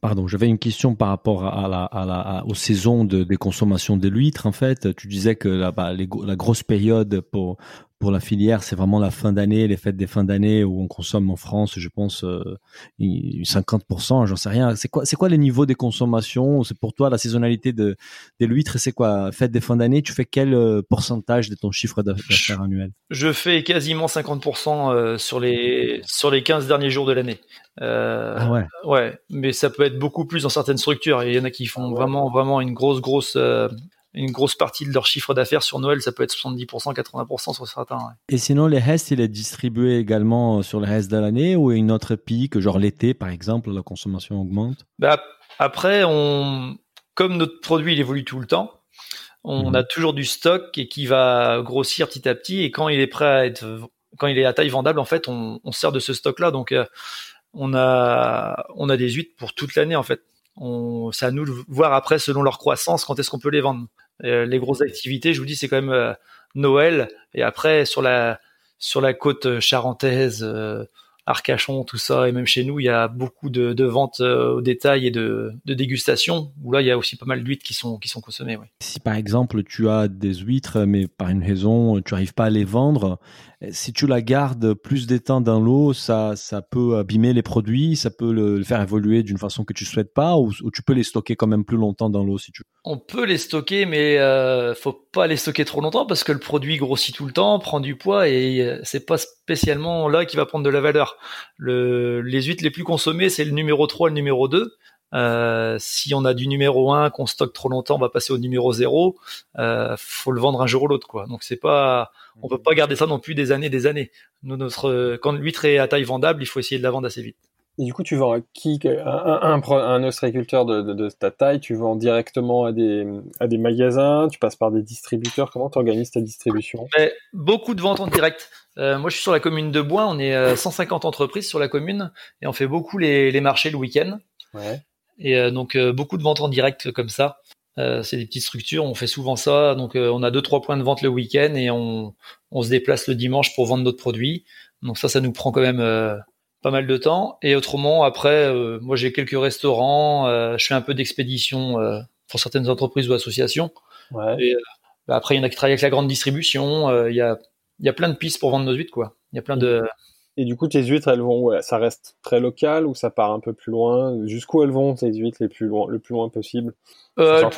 Pardon, j'avais une question par rapport à la, à la, aux saisons de, des consommations de l'huître. En fait, tu disais que la, bah, la grosse période pour pour la filière, c'est vraiment la fin d'année, les fêtes des fins d'année où on consomme en France, je pense, euh, 50%, j'en sais rien. C'est quoi, c'est quoi les niveaux des consommations? C'est pour toi la saisonnalité de, l'huître, c'est quoi? Fête des fins d'année, tu fais quel euh, pourcentage de ton chiffre d'affaires annuel? Je fais quasiment 50% euh, sur les sur les 15 derniers jours de l'année. Euh, ah ouais. Ouais, mais ça peut être beaucoup plus dans certaines structures. Il y en a qui font vraiment vraiment une grosse grosse une grosse partie de leur chiffre d'affaires sur Noël, ça peut être 70%, 80% sur certains. Et sinon, les restes, il est distribué également euh, sur le reste de l'année ou une autre pique, genre l'été par exemple, la consommation augmente? Bah, Après, on, comme notre produit il évolue tout le temps, on mhm. a toujours du stock et qui va grossir petit à petit. Et quand il est prêt à être, quand il est à taille vendable, en fait, on, on sert de ce stock-là. Donc, euh, on a, on a des huîtres pour toute l'année en fait. On, c'est à nous de voir après, selon leur croissance, quand est-ce qu'on peut les vendre. Euh, les grosses activités, je vous dis, c'est quand même euh, Noël. Et après, sur la sur la côte charentaise, euh, Arcachon, tout ça, et même chez nous, il y a beaucoup de, ventes au détail et de, de dégustation, où là, il y a aussi pas mal d'huîtres qui sont, qui sont consommées. Si par exemple, tu as des huîtres, mais par une raison, tu n'arrives pas à les vendre, si tu la gardes plus des temps dans l'eau, ça, ça peut abîmer les produits, ça peut le, faire évoluer d'une façon que tu souhaites pas, ou, tu peux les stocker quand même plus longtemps dans l'eau si tu veux? On peut les stocker, mais euh, faut pas les stocker trop longtemps parce que le produit grossit tout le temps, prend du poids et euh, c'est pas spécialement là qu'il va prendre de la valeur. Le, les huîtres les plus consommées, c'est le numéro 3, le numéro 2. Euh, si on a du numéro 1 qu'on stocke trop longtemps, on va passer au numéro 0. Euh, faut le vendre un jour ou l'autre, quoi. Donc c'est pas, on peut pas garder ça non plus des années, des années. Nous, notre, quand l'huître est à taille vendable, il faut essayer de la vendre assez vite. Et du coup, tu vends à qui un, un, un ostréiculteur de, de, de, ta taille, tu vends directement à des, à des magasins, tu passes par des distributeurs. Comment tu organises ta distribution? Mais Beaucoup de ventes en direct. Euh, moi, je suis sur la commune de Bois. On est 150 entreprises sur la commune et on fait beaucoup les, les marchés le week-end. Ouais. Et euh, donc euh, beaucoup de ventes en direct comme ça. Euh, c'est des petites structures, on fait souvent ça. Donc on a deux trois points de vente le week-end et on, on se déplace le dimanche pour vendre notre produit. Donc ça, ça nous prend quand même pas mal de temps. Et autrement, après, moi j'ai quelques restaurants, je fais un peu d'expédition pour certaines entreprises ou associations. Ouais. Et, bah, après, il y en a qui travaillent avec la grande distribution. Il y a y a plein de pistes pour vendre nos huîtres, quoi. Il y a plein de et du coup, tes huîtres, elles vont, ouais, ça reste très local ou ça part un peu plus loin? Jusqu'où elles vont, tes huîtres, les plus loin, le plus loin possible? Euh,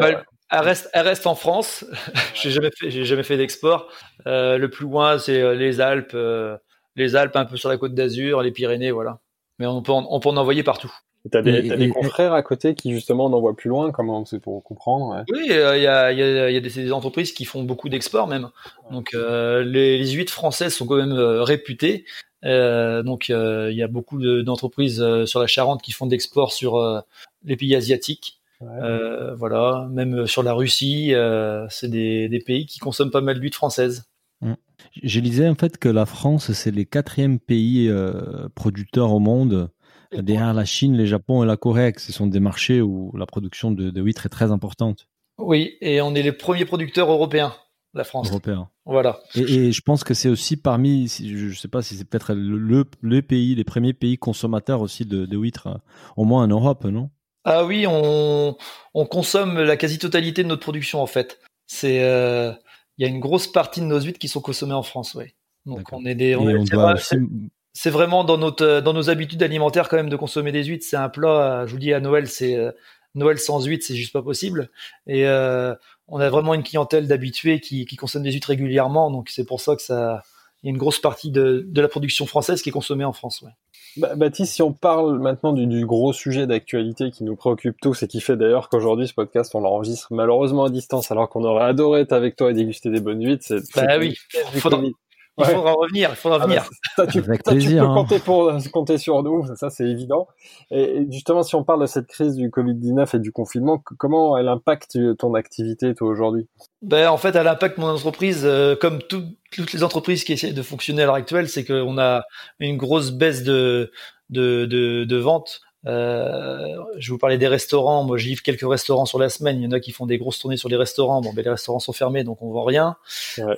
bah, elles, restent, elles restent en France. <laughs> j'ai jamais fait, jamais fait d'export. Euh, le plus loin, c'est euh, les Alpes, euh, les Alpes un peu sur la côte d'Azur, les Pyrénées, voilà. Mais on peut, en, on peut en envoyer partout. T'as des, des confrères à côté qui justement en envoient plus loin, comment c'est pour comprendre ouais. Oui, il y, a, y, a, y, a, des, entreprises qui font beaucoup d'export même. Donc euh, les, les, huîtres françaises sont quand même euh, réputées. Euh, donc il y a beaucoup d'entreprises sur la Charente qui font d'export sur les pays asiatiques. voilà, même sur la Russie, c'est des, des, pays qui consomment pas mal d'huîtres françaises. Je lisais en fait que la France c'est les quatrième pays producteurs au monde Derrière la Chine, le Japon et la Corée, ce sont des marchés où la production de, de huîtres est très importante. Oui, et on est les premiers producteurs européens, la France. Européens. Voilà. Et, je pense que c'est aussi parmi, je ne sais pas si c'est peut-être le, le, pays, les premiers pays consommateurs aussi de, de huîtres, euh, au moins en Europe, non? Ah oui, on, on consomme la quasi-totalité de notre production en fait. C'est, euh, il y a une grosse partie de nos huîtres qui sont consommées en France, oui. Donc on est des, on, c'est vraiment dans notre euh, dans nos habitudes alimentaires quand même de consommer des huîtres. C'est un plat, je vous dis à Noël, c'est euh, Noël sans huîtres, c'est juste pas possible. Et euh, on a vraiment une clientèle d'habitués qui, qui consomment des huîtres régulièrement, donc c'est pour ça que ça il y a une grosse partie de, de la production française qui est consommée en France. Ouais. Bah, Baptiste, si on parle maintenant du, du gros sujet d'actualité qui nous préoccupe tous et qui fait d'ailleurs qu'aujourd'hui ce podcast on l'enregistre malheureusement à distance alors qu'on aurait adoré être avec toi et déguster des bonnes huîtres, c'est bah oui, il faudra revenir, il faudra ah bah, ça, tu, Avec plaisir, peux hein. compter, pour, compter sur nous, ça c'est évident. Et, justement, si on parle de cette crise du Covid-19 et du confinement, comment elle impacte ton activité toi aujourd'hui? Ben, En fait, elle impacte mon entreprise euh, comme toutes les entreprises qui essaient de fonctionner à l'heure actuelle, c'est qu'on a une grosse baisse de, de, de, de ventes. Euh, je vous parlais des restaurants. Moi, j'y quelques restaurants sur la semaine. Il y en a qui font des grosses tournées sur les restaurants. Bon, ben, les restaurants sont fermés, donc on vend rien.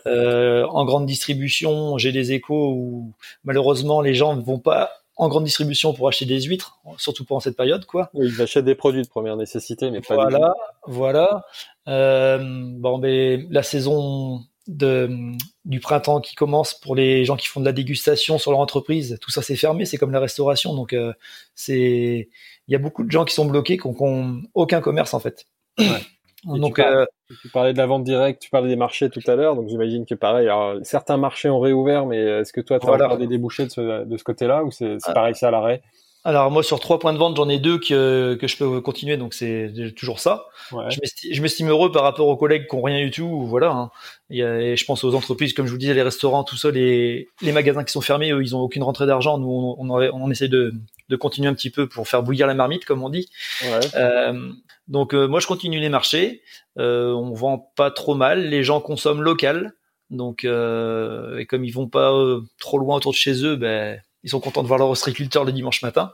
Euh, en grande distribution, j'ai des échos où malheureusement les gens ne vont pas en grande distribution pour acheter des huîtres, surtout pendant cette période, quoi. Oui, ils achètent des produits de première nécessité, mais pas. Voilà, voilà. Euh, bon, ben la saison de, du printemps qui commence pour les gens qui font de la dégustation sur leur entreprise. Tout ça c'est fermé, c'est comme la restauration. Donc euh, c'est il y a beaucoup de gens qui sont bloqués, qui n'ont aucun commerce en fait. Donc tu, euh, tu, parlais de la vente directe, tu parlais des marchés tout à l'heure, donc j'imagine que pareil. Alors, certains marchés ont réouvert, mais est-ce que toi tu as des débouchés de ce, de ce côté-là ou c'est ah. pareil, c'est à l'arrêt? Alors moi sur trois points de vente j'en ai deux que, que je peux continuer donc c'est toujours ça. Ouais. Je m'estime heureux par rapport aux collègues qui ont rien du tout voilà. Hein. Et, je pense aux entreprises comme je vous disais les restaurants tout ça les, les magasins qui sont fermés eux ils ont aucune rentrée d'argent nous on, on, on, essaie de, de continuer un petit peu pour faire bouillir la marmite comme on dit. Ouais. Euh, donc euh, moi je continue les marchés euh, on vend pas trop mal les gens consomment local donc euh, et comme ils vont pas euh, trop loin autour de chez eux ben ils sont contents de voir leur ostréiculteur le dimanche matin.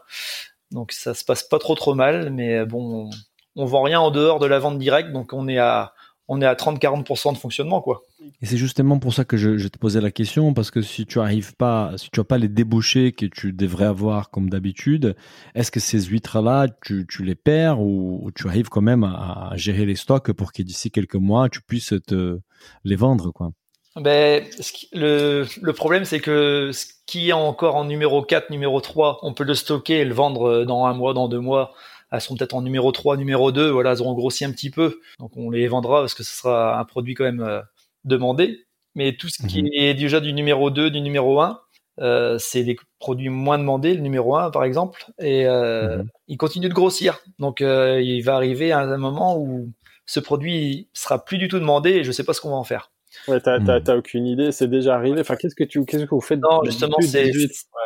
Donc ça se passe pas trop trop mal, mais bon, on, vend rien en dehors de la vente directe, donc on est à on est à 30-40% de fonctionnement, quoi. Et c'est justement pour ça que je, te posais la question, parce que si tu arrives pas, si tu as pas les débouchés que tu devrais avoir comme d'habitude, est-ce que ces huîtres-là, tu, tu, les perds ou, tu arrives quand même à, à gérer les stocks pour que d'ici quelques mois, tu puisses te les vendre, quoi? Ben, le, le problème, c'est que ce qui est encore en numéro 4, numéro 3, on peut le stocker et le vendre dans un mois, dans deux mois elles seront peut-être en numéro 3, numéro 2, voilà, elles auront grossi un petit peu. Donc on les vendra parce que ce sera un produit quand même euh, demandé. Mais tout ce qui mhm. est déjà du numéro 2, du numéro 1, euh, c'est des produits moins demandés, le numéro 1 par exemple, et euh, mhm. il continue de grossir. Donc euh, il va arriver à un moment où ce produit sera plus du tout demandé et je sais pas ce qu'on va en faire. Ouais, t'as, mmh. aucune idée, c'est déjà arrivé. Enfin, qu'est-ce que tu, qu'est-ce que vous faites Non, justement, c'est,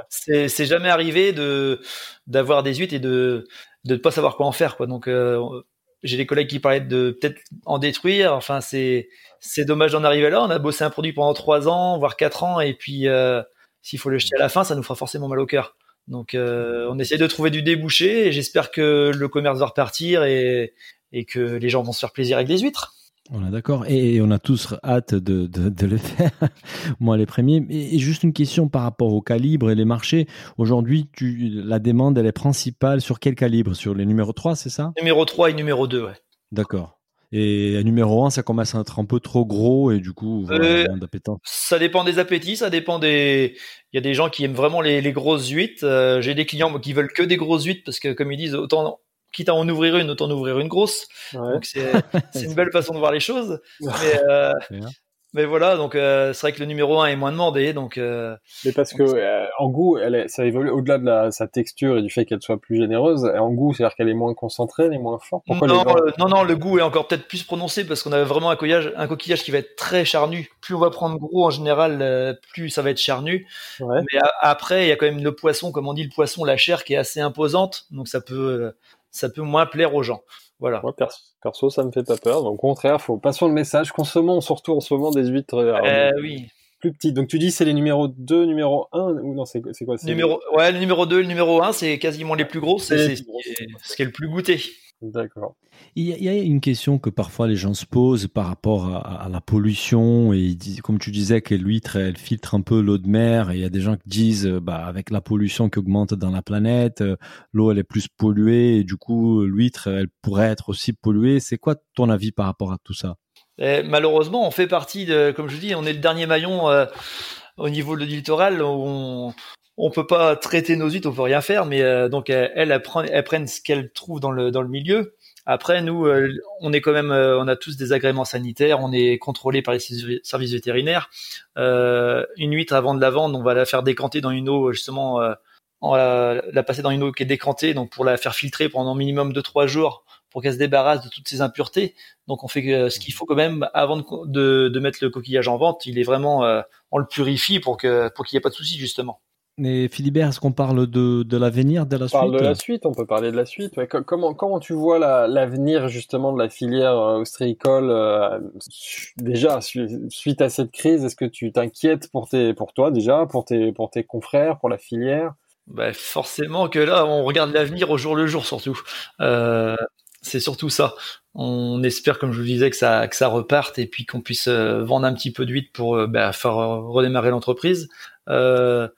c'est, c'est jamais arrivé de d'avoir des huîtres et de de ne pas savoir quoi en faire, quoi. Donc, euh, j'ai des collègues qui parlaient de peut-être en détruire. Enfin, c'est c'est dommage d'en arriver là. On a bossé un produit pendant trois ans, voire quatre ans, et puis euh, s'il faut le jeter à la fin, ça nous fera forcément mal au cœur. Donc, euh, on essaie de trouver du débouché, et j'espère que le commerce va repartir et et que les gens vont se faire plaisir avec des huîtres. On est d'accord. Et on a tous hâte de, de, le <laughs> faire. Moi, les premiers. Et juste une question par rapport au calibre et les marchés. Aujourd'hui, la demande, elle est principale sur quel calibre? Sur les numéros 3, c'est ça? Numéro 3 et numéro 2, ouais. D'accord. Et numéro 1, ça commence à être un peu trop gros et du coup, euh, ça dépend des appétits, ça dépend des. Il y a des gens qui aiment vraiment les, grosses huîtres. Euh, j'ai des clients qui veulent que des grosses huîtres parce que, comme ils disent, autant quitte à en ouvrir une, autant en ouvrir une grosse. Donc <laughs> c'est une belle façon de voir les choses. Mais, euh, mais voilà, donc euh, c'est vrai que le numéro 1 est moins demandé. Donc, euh, mais parce que euh, en goût, elle est, ça évolue au-delà de la, sa texture et du fait qu'elle soit plus généreuse. En goût, c'est-à-dire qu'elle est moins concentrée, elle est moins forte. non, non, non, le goût est encore peut-être plus prononcé parce qu'on a vraiment un coquillage, un coquillage qui va être très charnu. Plus on va prendre gros en général, plus ça va être charnu. Ouais. Mais après, il y a quand même le poisson, comme on dit, le poisson, la chair qui est assez imposante. Donc ça peut ça peut moins plaire aux gens. Voilà. Moi, perso, ça me fait pas peur. Donc, au contraire, faut passons le message. Consommons surtout en ce moment des huîtres euh, oui. plus petites. Donc, tu dis c'est les numéros 2, numéro 1 ou non, c'est quoi numéro... Ouais, le numéro 2 le numéro 1, c'est quasiment les plus gros. C'est ce, ce qui est le plus goûté. D'accord. Il y, a une question que parfois les gens se posent par rapport à, la pollution et comme tu disais que l'huître elle filtre un peu l'eau de mer et il y a des gens qui disent euh, bah avec la pollution qui augmente dans la planète euh, l'eau elle est plus polluée et du coup l'huître elle pourrait être aussi polluée c'est quoi ton avis par rapport à tout ça? Et malheureusement on fait partie de comme je dis on est le dernier maillon euh, au niveau du littoral on on peut pas traiter nos huîtres, on peut rien faire, mais donc elles, elles, prennent ce qu'elles trouvent dans le dans le milieu. Après, nous, euh, on est quand même, euh, on a tous des agréments sanitaires, on est contrôlé par les services vétérinaires. Euh, une huître avant de la vendre, on va la faire décanter dans une eau justement, on va la, passer dans une eau qui est décantée, donc pour la faire filtrer pendant minimum de trois jours pour qu'elle se débarrasse de toutes ces impuretés. Donc on fait ce qu'il faut quand même avant de, de, mettre le coquillage en vente. Il est vraiment, on le purifie pour que pour qu'il n'y ait pas de souci justement. Mais Philibert, est-ce qu'on parle de, de l'avenir, de la suite On parle de la suite, on peut parler de la suite. Comment, comment tu vois l'avenir justement de la filière euh, ostréicole euh, déjà suite à cette crise Est-ce que tu t'inquiètes pour tes, pour toi déjà, pour tes, pour tes confrères, pour la filière? Bah forcément que là, on regarde l'avenir au jour le jour surtout. Euh, c'est surtout ça. On espère, comme je vous disais, que ça, que ça reparte et puis qu'on puisse euh, vendre un petit peu d'huile pour bah, faire redémarrer l'entreprise. Euh,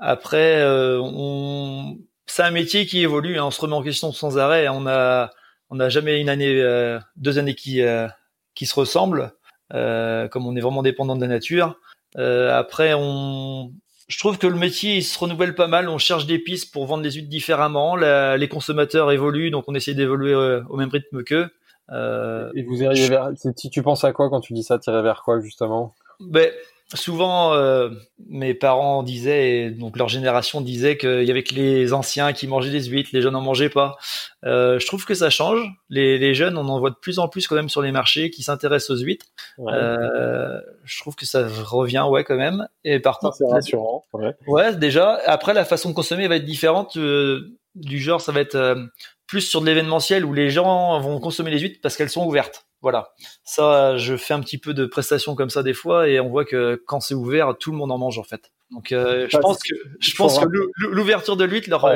après, euh, on... c'est un métier qui évolue. Hein. On se remet en question sans arrêt. On a, on n'a jamais une année, euh, deux années qui euh, qui se ressemblent. comme on est vraiment dépendant de la nature. après, on, je trouve que le métier il se renouvelle pas mal. On cherche des pistes pour vendre les huîtres différemment. les consommateurs évoluent, donc on essaie d'évoluer au même rythme qu'eux. Et vous iriez vers. Si tu penses à quoi quand tu dis ça, tirer vers quoi justement? Ben souvent euh, mes parents disaient donc leur génération disait qu'il y avait que les anciens qui mangeaient des huîtres les jeunes n'en mangeaient pas. Euh, je trouve que ça change. Les, les, jeunes on en voit de plus en plus quand même sur les marchés qui s'intéressent aux huîtres. Euh, je trouve que ça revient ouais quand même. Et par contre c'est rassurant ouais. ouais déjà après la façon de consommer va être différente euh, du genre ça va être euh, plus sur de l'événementiel où les gens vont consommer les huîtres parce qu'elles sont ouvertes voilà. Ça, je fais un petit peu de prestations comme ça des fois et on voit que quand c'est ouvert, tout le monde en mange en fait. Donc, euh, je pense que je pense que l'ouverture de l'huître leur,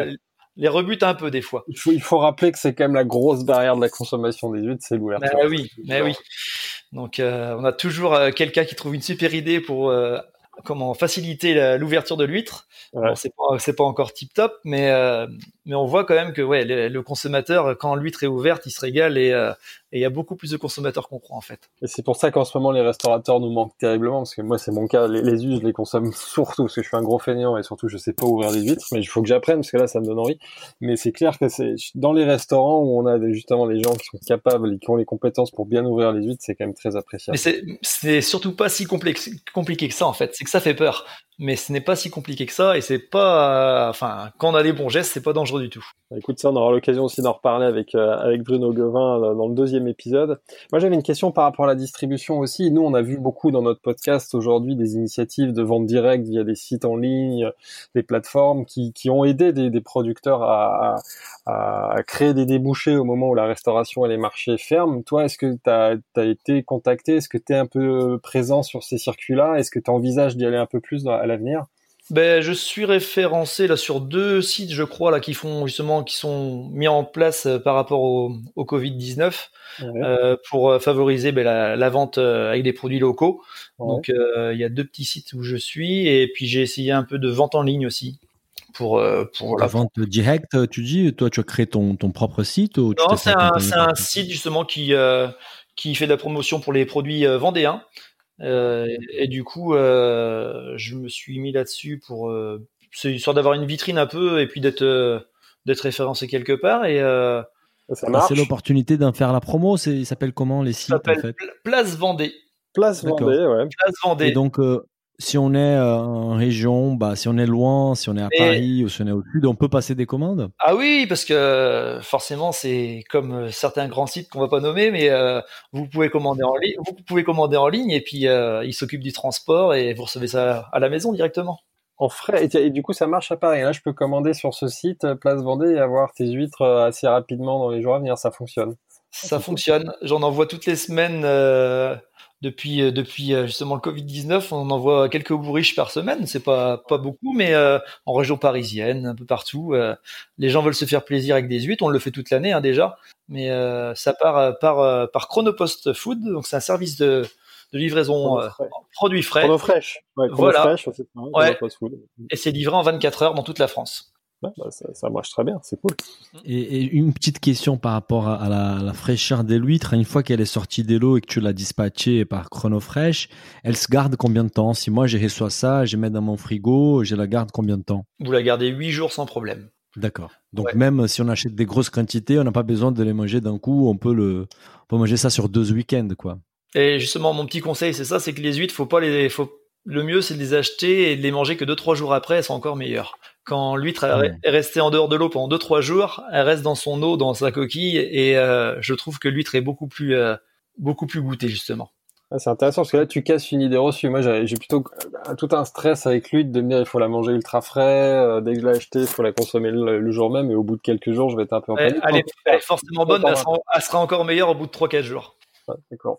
les rebute un peu des fois. Il faut, il faut rappeler que c'est quand même la grosse barrière de la consommation des huîtres, c'est l'ouverture. Bah oui, mais oui. Donc on a toujours quelqu'un qui trouve une super idée pour comment faciliter l'ouverture de l'huître. c'est pas c'est pas encore tip top, mais euh, mais on voit quand même que ouais le, consommateur quand l'huître est ouverte, il se régale et euh, il y a beaucoup plus de consommateurs qu'on croit en fait. Et c'est pour ça qu'en ce moment les restaurateurs nous manquent terriblement parce que moi c'est mon cas, les, les je les consomme <laughs> surtout parce que je suis un gros fainéant et surtout je sais pas ouvrir des huîtres, mais il faut que j'apprenne parce que là ça me donne envie. Mais c'est clair que c'est dans les restaurants où on a justement les gens qui sont capables et qui ont les compétences pour bien ouvrir les huîtres, c'est quand même très appréciable. Mais c'est surtout pas si compliqué que ça en fait, c'est que ça fait peur mais ce n'est pas si compliqué que ça et c'est pas, enfin, quand on a des bons gestes, c'est pas dangereux du tout. Bah, écoute, ça, on aura l'occasion aussi d'en reparler avec euh, avec Bruno Gevin euh, dans le deuxième épisode. Moi, j'avais une question par rapport à la distribution aussi. Nous, on a vu beaucoup dans notre podcast aujourd'hui des initiatives de vente directe via des sites en ligne, des plateformes qui qui ont aidé des, producteurs à, à, créer des débouchés au moment où la restauration et les marchés ferment. Toi, est-ce que tu as, as, été contacté? Est-ce que tu es un peu présent sur ces circuits-là? Est-ce que tu envisages d'y aller un peu plus dans à l'avenir ben, je suis référencé là sur deux sites, je crois, là qui font justement, qui sont mis en place euh, par rapport au, au Covid 19 euh, pour euh, favoriser ben, la, la, vente euh, avec des produits locaux. Donc, il y a deux petits sites où je suis et puis j'ai essayé un peu de vente en ligne aussi. Pour, pour la vente directe, tu dis, toi, tu as créé ton, ton propre site ou Non, c'est un, un, site justement qui qui fait de la promotion pour les produits vendéens. Euh, et du coup, euh, je me suis mis là-dessus pour euh, c'est histoire d'avoir une vitrine un peu et puis d'être d'être référencé quelque part et c'est l'opportunité d'en faire la promo. C'est, il s'appelle comment les sites en fait? Place Vendée. Place Vendée, ouais. Place Vendée. Et donc, si on est euh, en région, bah, si on est loin, si on est à Paris ou si on est au sud, on peut passer des commandes Ah oui, parce que forcément, c'est comme euh, certains grands sites qu'on va pas nommer, mais euh, vous pouvez commander en ligne, vous pouvez commander en ligne et puis euh, ils s'occupent du transport et vous recevez ça à la maison directement. En frais et, du coup ça marche à Paris. Là, je peux commander sur ce site Place Vendée et avoir tes huîtres assez rapidement dans les jours à venir. Ça fonctionne. Ça fonctionne. J'en envoie toutes les semaines depuis euh, depuis euh, justement le Covid 19, on envoie quelques bourriches par semaine. C'est pas pas beaucoup, mais euh, en région parisienne, un peu partout, les gens veulent se faire plaisir avec des huîtres. On le fait toute l'année hein, déjà, mais ça part par par Chronopost Food, donc c'est un service de de livraison produits frais. Chronofresh. Ouais, voilà. ouais. Et c'est livré en 24 heures dans toute la France. Bah, ça, marche très bien, c'est cool. Et, une petite question par rapport à, la, fraîcheur des huîtres. Une fois qu'elle est sortie des lots et que tu l'as dispatchée par Chronofresh, elle se garde combien de temps? Si moi j'ai reçois ça, je mets dans mon frigo, je la garde combien de temps? Vous la gardez 8 jours sans problème. D'accord. Donc même si on achète des grosses quantités, on n'a pas besoin de les manger d'un coup. On peut le, on peut manger ça sur deux week-ends, quoi. Et justement, mon petit conseil, c'est ça, c'est que les huîtres, faut pas les, faut, le mieux, c'est de les acheter et de les manger que deux trois jours après, elles sont encore meilleures. Quand l'huître est restée en dehors de l'eau pendant 2-3 jours, elle reste dans son eau, dans sa coquille, et euh, je trouve que l'huître est beaucoup plus, euh, beaucoup plus goûtée justement. Ah, c'est intéressant parce que là tu casses une idée reçue. Moi j'ai plutôt euh, tout un stress avec l'huître de me dire il faut la manger ultra frais. dès que je l'ai achetée, il faut la consommer le, jour même et au bout de quelques jours je vais être un peu en panique. Elle, est, forcément bonne, mais elle sera, encore meilleure au bout de 3-4 jours. D'accord.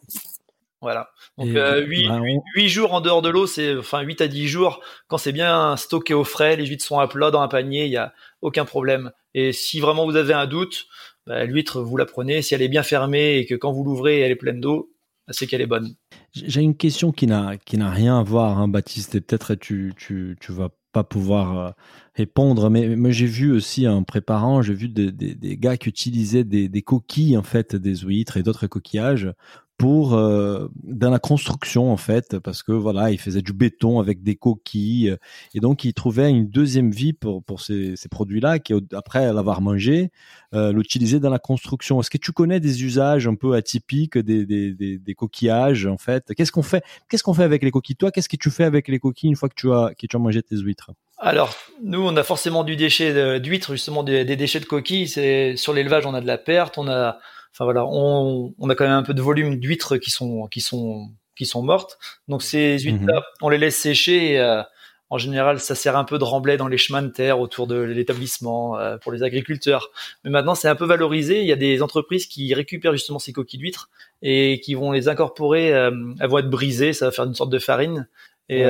Voilà. Donc euh, 8, 8, jours en dehors de l'eau, c'est enfin 8 à 10 jours quand c'est bien stocké au frais, les huîtres sont à plat dans un panier, il y a aucun problème. Et si vraiment vous avez un doute, bah, l'huître vous la prenez, si elle est bien fermée et que quand vous l'ouvrez elle est pleine d'eau, bah, c'est qu'elle est bonne. J'ai une question qui n'a qui n'a rien à voir, hein, Baptiste, et peut-être tu tu tu vas pas pouvoir euh, répondre, mais, mais j'ai vu aussi en préparant, j'ai vu des, des, des, gars qui utilisaient des, des coquilles en fait, des huîtres et d'autres coquillages pour euh, dans la construction en fait parce que voilà il faisait du béton avec des coquilles et donc il trouvait une deuxième vie pour pour ces, ces produits là qui après l'avoir mangé euh, dans la construction. Est-ce que tu connais des usages un peu atypiques des, des, des, des coquillages en fait? Qu'est-ce qu'on fait qu'est-ce qu'on fait avec les coquilles? Toi qu'est-ce que tu fais avec les coquilles une fois que tu as que tu as mangé tes huîtres? Alors nous on a forcément du déchet d'huîtres justement des, des déchets de coquilles. C'est sur l'élevage on a de la perte on a Enfin voilà, on, on, a quand même un peu de volume d'huîtres qui sont qui sont qui sont mortes. Donc ces huîtres-là, mhm. on les laisse sécher. Et, euh, en général, ça sert un peu de remblai dans les chemins de terre autour de l'établissement euh, pour les agriculteurs. Mais maintenant, c'est un peu valorisé. Il y a des entreprises qui récupèrent justement ces coquilles d'huîtres et qui vont les incorporer. Euh, elles vont être brisées, ça va faire une sorte de farine. Et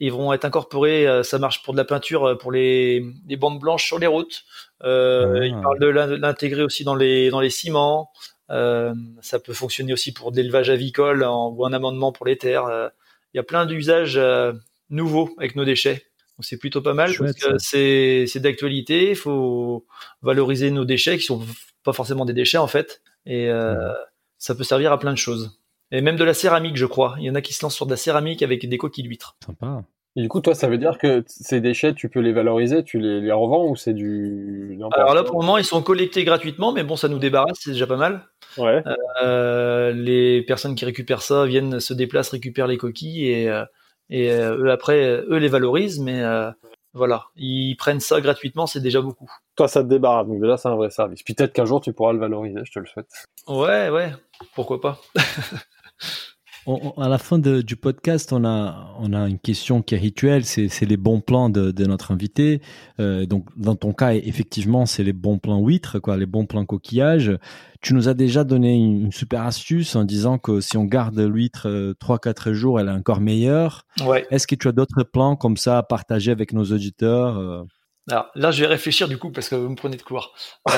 ils vont être incorporés. ça marche pour de la peinture, pour les, les bandes blanches sur les routes. Euh, Il parle de l'intégrer aussi dans les dans les ciments. ça peut fonctionner aussi pour de l'élevage avicole ou un amendement pour les terres. Il y a plein d'usages nouveaux avec nos déchets. Donc c'est plutôt pas mal parce que c'est c'est d'actualité. Il faut valoriser nos déchets qui sont pas forcément des déchets en fait, et ça peut servir à plein de choses. Et même de la céramique, je crois. Il y en a qui se lancent sur de la céramique avec des coquilles d'huîtres. Sympa. Et du coup, toi, ça veut dire que ces déchets, tu peux les valoriser, tu les, les revends ou c'est du. Alors là, pour le moment, ils sont collectés gratuitement, mais bon, ça nous débarrasse, c'est déjà pas mal. Ouais. Euh, les personnes qui récupèrent ça viennent, se déplacent, récupèrent les coquilles et, euh, et euh, eux, après, eux les valorisent, mais euh, voilà, ils prennent ça gratuitement, c'est déjà beaucoup. Toi, ça te débarrasse, donc déjà, c'est un vrai service. Peut-être qu'un jour, tu pourras le valoriser, je te le souhaite. Ouais, ouais, pourquoi pas? <laughs> à la fin du podcast, on a, on a une question qui est rituelle, c'est les bons plans de, notre invité. Euh, donc, dans ton cas, effectivement, c'est les bons plans huîtres, quoi, les bons plans coquillages. Tu nous as déjà donné une, super astuce en disant que si on garde l'huître 3-4 euh, jours, elle est encore meilleure. Ouais. Est-ce que tu as d'autres plans comme ça à partager avec nos auditeurs euh? Alors là, je vais réfléchir du coup parce que vous me prenez de court. <laughs>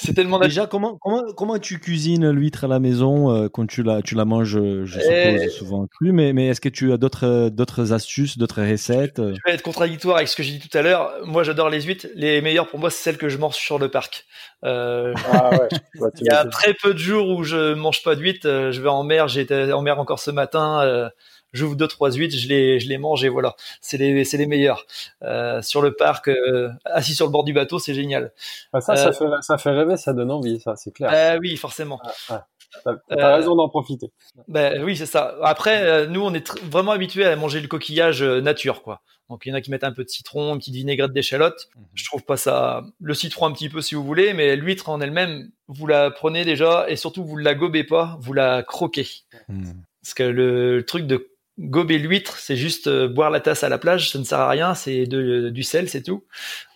C'est tellement déjà comment comment comment tu cuisines l'huître à la maison euh, quand tu la tu la manges je suppose eh. souvent cru mais mais est-ce que tu as d'autres d'autres astuces d'autres recettes Je vais être contradictoire avec ce que j'ai dit tout à l'heure. Moi j'adore les huîtres. Les meilleures pour moi c'est celles que je mange sur le parc. Euh, ah ouais, <laughs> il y a très peu de jours où je mange pas d'huîtres. Euh, je vais en mer. J'étais en mer encore ce matin j'ouvre deux trois huîtres, je les je les mange et voilà, c'est les c'est les meilleurs. Euh, sur le parc, euh, assis sur le bord du bateau, c'est génial. Bah, ça, ça, euh, fait, ça fait rêver, ça donne envie, ça, c'est clair. Euh, oui, forcément. Ah, T'as raison d'en profiter. Ben oui, c'est ça. Après, nous, on est vraiment habitués à manger le coquillage nature, quoi. Donc il y en a qui mettent un peu de citron, une petite vinaigrette d'échalote. Mhm. Je trouve pas ça. Le citron un petit peu si vous voulez, mais l'huître en elle-même, vous la prenez déjà et surtout vous la gobez pas, vous la croquez. Mhm. Parce que le truc de gober l'huître, c'est juste euh, boire la tasse à la plage, ça ne sert à rien, c'est du sel, c'est tout.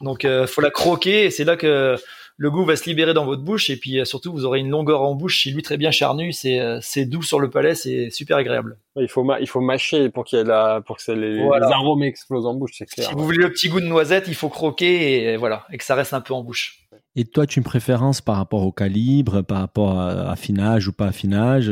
Donc euh, faut la croquer et c'est là que le goût va se libérer dans votre bouche et puis euh, surtout vous aurez une longueur en bouche. Si l'huître est bien charnue, c'est doux sur le palais, c'est super agréable. Il faut il faut mâcher pour qu'il y ait la pour que les, les, arômes explosent en bouche, c'est clair. Si vous voulez le petit goût de noisette, il faut croquer et voilà et que ça reste un peu en bouche. Et toi, tu as une préférence par rapport au calibre, par rapport à affinage ou pas affinage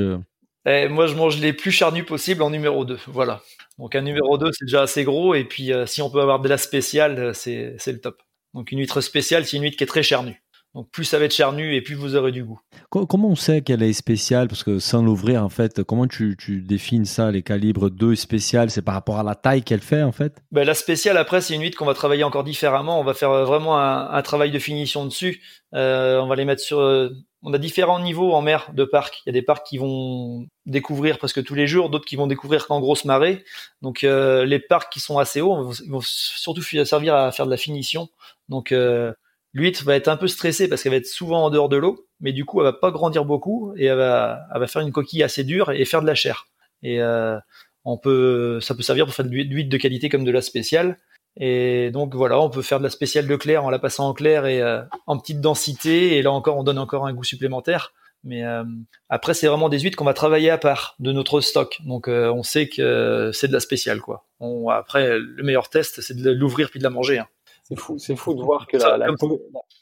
et moi, je mange les plus charnus possibles en numéro 2. Voilà. Donc un numéro 2, c'est déjà assez gros. Et puis, euh, si on peut avoir de la spéciale, euh, c'est le top. Donc une huître spéciale, c'est une huître qui est très charnue. Donc plus ça va être charnu et plus vous aurez du goût. Comment on sait qu'elle est spéciale? Parce que sans l'ouvrir, en fait, comment tu, tu définis ça, les calibres 2 spéciales? C'est par rapport à la taille qu'elle fait, en fait? Ben, La spéciale, après, c'est une huître qu'on va travailler encore différemment. On va faire euh, vraiment un, un travail de finition dessus. Euh, on va les mettre sur... Euh, on a différents niveaux en mer de parcs. Il y a des parcs qui vont découvrir presque tous les jours, d'autres qui vont découvrir qu'en grosse marée. Donc euh, les parcs qui sont assez hauts vont, vont, surtout servir à faire de la finition. Donc L'huître va être un peu stressée parce qu'elle va être souvent en dehors de l'eau, mais du coup, elle va pas grandir beaucoup et elle va, elle va faire une coquille assez dure et faire de la chair. Et euh, on peut, ça peut servir pour faire de l'huître de qualité comme de la spéciale. Et donc voilà, on peut faire de la spéciale de clair en la passant en clair et euh, en petite densité. Et là encore, on donne encore un goût supplémentaire. Mais euh, après, c'est vraiment des huîtres qu'on va travailler à part de notre stock. Donc on sait que c'est de la spéciale, quoi. Après, le meilleur test, c'est de l'ouvrir puis de la manger. Hein. C'est fou, c'est fou de voir que la,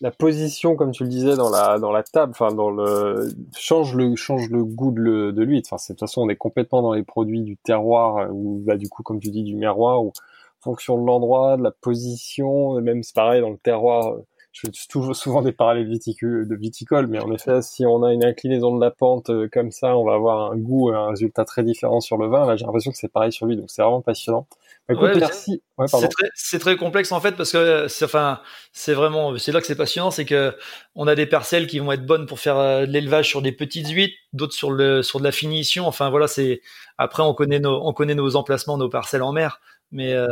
la, position, comme tu le disais, dans la dans la table, enfin dans le change le change le goût de, de. Enfin, de toute façon, on est complètement dans les produits du terroir euh, ou bah du coup, comme tu dis, du miroir ou fonction de l'endroit, de la position, même c'est pareil dans le terroir. Euh, je fais toujours souvent des parallèles de viticole, mais en effet, si on a une inclinaison de la pente euh, comme ça, on va avoir un goût, un résultat très différent sur le vin. Là, j'ai l'impression que c'est pareil sur lui, donc c'est vraiment passionnant. Écoute, merci. c'est très, complexe en fait parce que c'est enfin c'est vraiment c'est là que c'est passionnant, c'est que on a des parcelles qui vont être bonnes pour faire euh, de l'élevage sur des petites huîtres, d'autres sur le sur de la finition. Enfin voilà, c'est après on connaît nos on connaît nos emplacements, nos parcelles en mer, mais euh,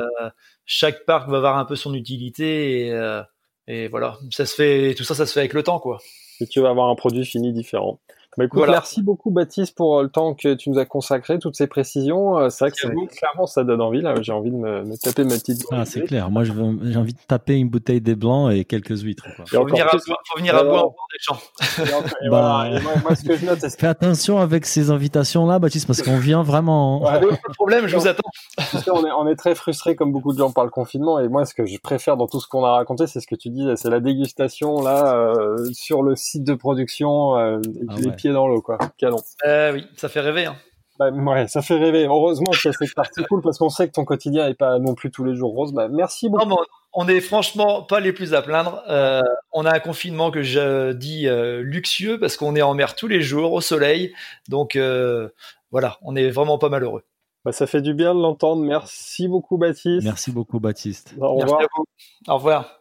chaque parc va avoir un peu son utilité et, euh, et voilà, ça se fait tout ça ça se fait avec le temps quoi. Et tu vas avoir un produit fini différent. Bah, écoute, merci beaucoup Baptiste pour le temps que tu nous as consacré, toutes ces précisions. Euh, c'est vrai que clairement ça donne envie là. J'ai envie de me, me, taper ma petite. Ah c'est clair. Moi j'ai envie de taper une bouteille des blancs et quelques huîtres. Il faut, venir à, faut venir à boire des champs. <laughs> bah, moi, ce que je note, Fais attention avec ces invitations là, Baptiste, parce qu'on vient vraiment. Ouais, pas de problème, je vous attends. on, est, on est très frustré comme beaucoup de gens par le confinement et moi ce que je préfère dans tout ce qu'on a raconté, c'est ce que tu dis, c'est la dégustation là euh, sur le site de production, euh, ah les pieds dans l'eau quoi. Euh, oui, ça fait rêver. Hein. Bah, ouais, ça fait rêver. Heureusement c'est partie cool parce qu'on sait que ton quotidien est pas non plus tous les jours rose. Bah, merci beaucoup. on est franchement pas les plus à plaindre. Euh, on a un confinement que je dis euh, luxueux parce qu'on est en mer tous les jours au soleil. Donc voilà, on est vraiment pas malheureux. Bah, ça fait du bien de l'entendre. Merci beaucoup, Baptiste. Merci beaucoup, Baptiste. Au revoir. Au revoir.